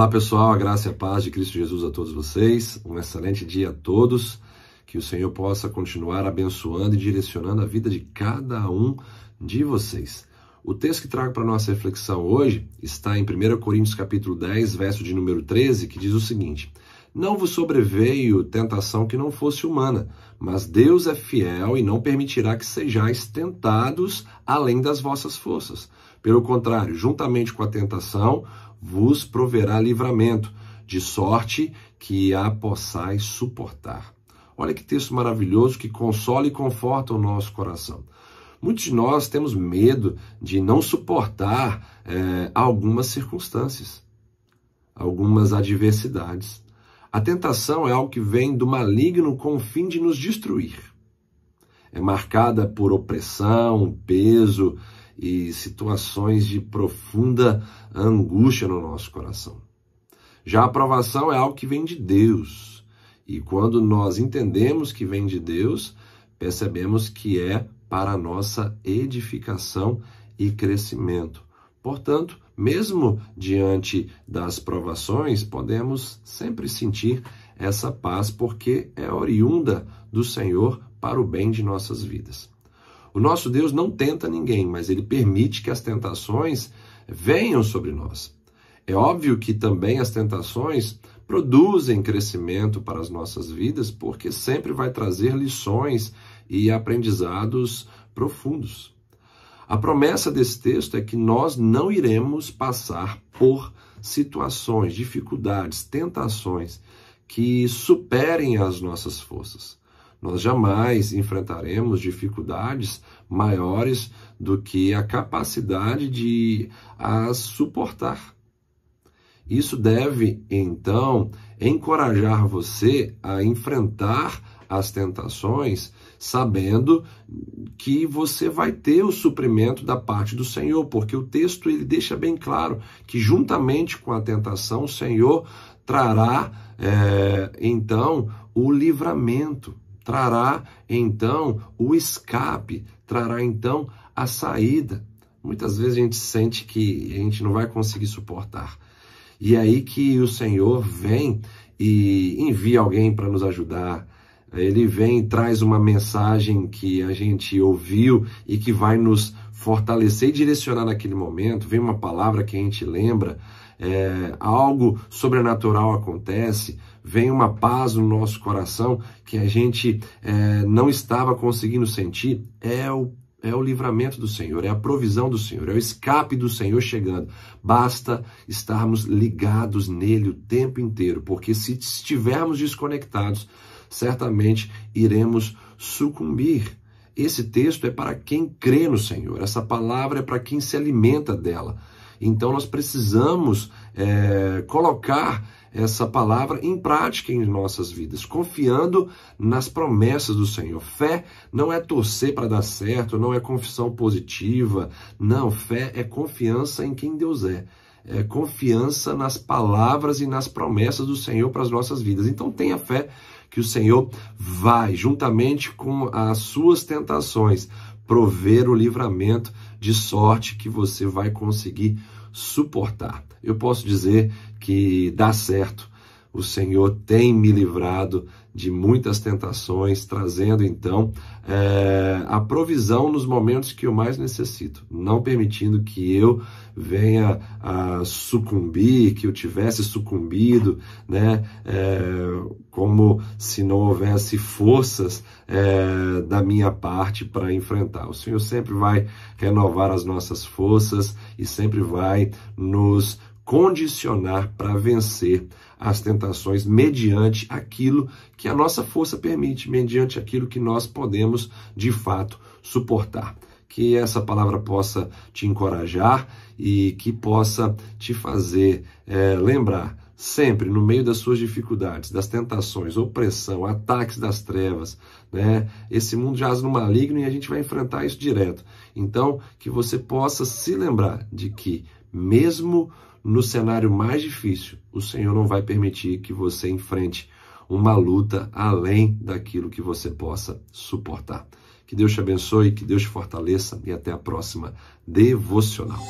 Olá pessoal, a graça e a paz de Cristo Jesus a todos vocês. Um excelente dia a todos. Que o Senhor possa continuar abençoando e direcionando a vida de cada um de vocês. O texto que trago para nossa reflexão hoje está em 1 Coríntios capítulo 10, verso de número 13, que diz o seguinte: Não vos sobreveio tentação que não fosse humana, mas Deus é fiel e não permitirá que sejais tentados além das vossas forças. Pelo contrário, juntamente com a tentação, vos proverá livramento, de sorte que a possais suportar. Olha que texto maravilhoso que consola e conforta o nosso coração. Muitos de nós temos medo de não suportar é, algumas circunstâncias, algumas adversidades. A tentação é algo que vem do maligno com o fim de nos destruir. É marcada por opressão, peso, e situações de profunda angústia no nosso coração. Já a aprovação é algo que vem de Deus. E quando nós entendemos que vem de Deus, percebemos que é para nossa edificação e crescimento. Portanto, mesmo diante das provações, podemos sempre sentir essa paz, porque é oriunda do Senhor para o bem de nossas vidas. O nosso Deus não tenta ninguém, mas ele permite que as tentações venham sobre nós. É óbvio que também as tentações produzem crescimento para as nossas vidas, porque sempre vai trazer lições e aprendizados profundos. A promessa desse texto é que nós não iremos passar por situações, dificuldades, tentações que superem as nossas forças. Nós jamais enfrentaremos dificuldades maiores do que a capacidade de as suportar. Isso deve, então, encorajar você a enfrentar as tentações, sabendo que você vai ter o suprimento da parte do Senhor, porque o texto ele deixa bem claro que juntamente com a tentação o Senhor trará é, então o livramento trará então o escape, trará então a saída. Muitas vezes a gente sente que a gente não vai conseguir suportar. E é aí que o Senhor vem e envia alguém para nos ajudar. Ele vem e traz uma mensagem que a gente ouviu e que vai nos fortalecer e direcionar naquele momento. Vem uma palavra que a gente lembra, é, algo sobrenatural acontece, vem uma paz no nosso coração que a gente é, não estava conseguindo sentir, é o é o livramento do Senhor, é a provisão do Senhor, é o escape do Senhor chegando. Basta estarmos ligados nele o tempo inteiro, porque se estivermos desconectados, certamente iremos sucumbir. Esse texto é para quem crê no Senhor, essa palavra é para quem se alimenta dela. Então nós precisamos é, colocar essa palavra em prática em nossas vidas, confiando nas promessas do Senhor. Fé não é torcer para dar certo, não é confissão positiva. Não, fé é confiança em quem Deus é. É confiança nas palavras e nas promessas do Senhor para as nossas vidas. Então tenha fé que o Senhor vai, juntamente com as suas tentações, prover o livramento de sorte que você vai conseguir suportar. Eu posso dizer que dá certo. O Senhor tem me livrado de muitas tentações, trazendo então é, a provisão nos momentos que eu mais necessito, não permitindo que eu venha a sucumbir, que eu tivesse sucumbido, né, é, como se não houvesse forças é, da minha parte para enfrentar. O Senhor sempre vai renovar as nossas forças e sempre vai nos condicionar para vencer as tentações mediante aquilo que a nossa força permite, mediante aquilo que nós podemos de fato suportar. Que essa palavra possa te encorajar e que possa te fazer é, lembrar sempre no meio das suas dificuldades, das tentações, opressão, ataques das trevas, né? Esse mundo jaz no maligno e a gente vai enfrentar isso direto. Então, que você possa se lembrar de que mesmo no cenário mais difícil, o Senhor não vai permitir que você enfrente uma luta além daquilo que você possa suportar. Que Deus te abençoe, que Deus te fortaleça e até a próxima devocional.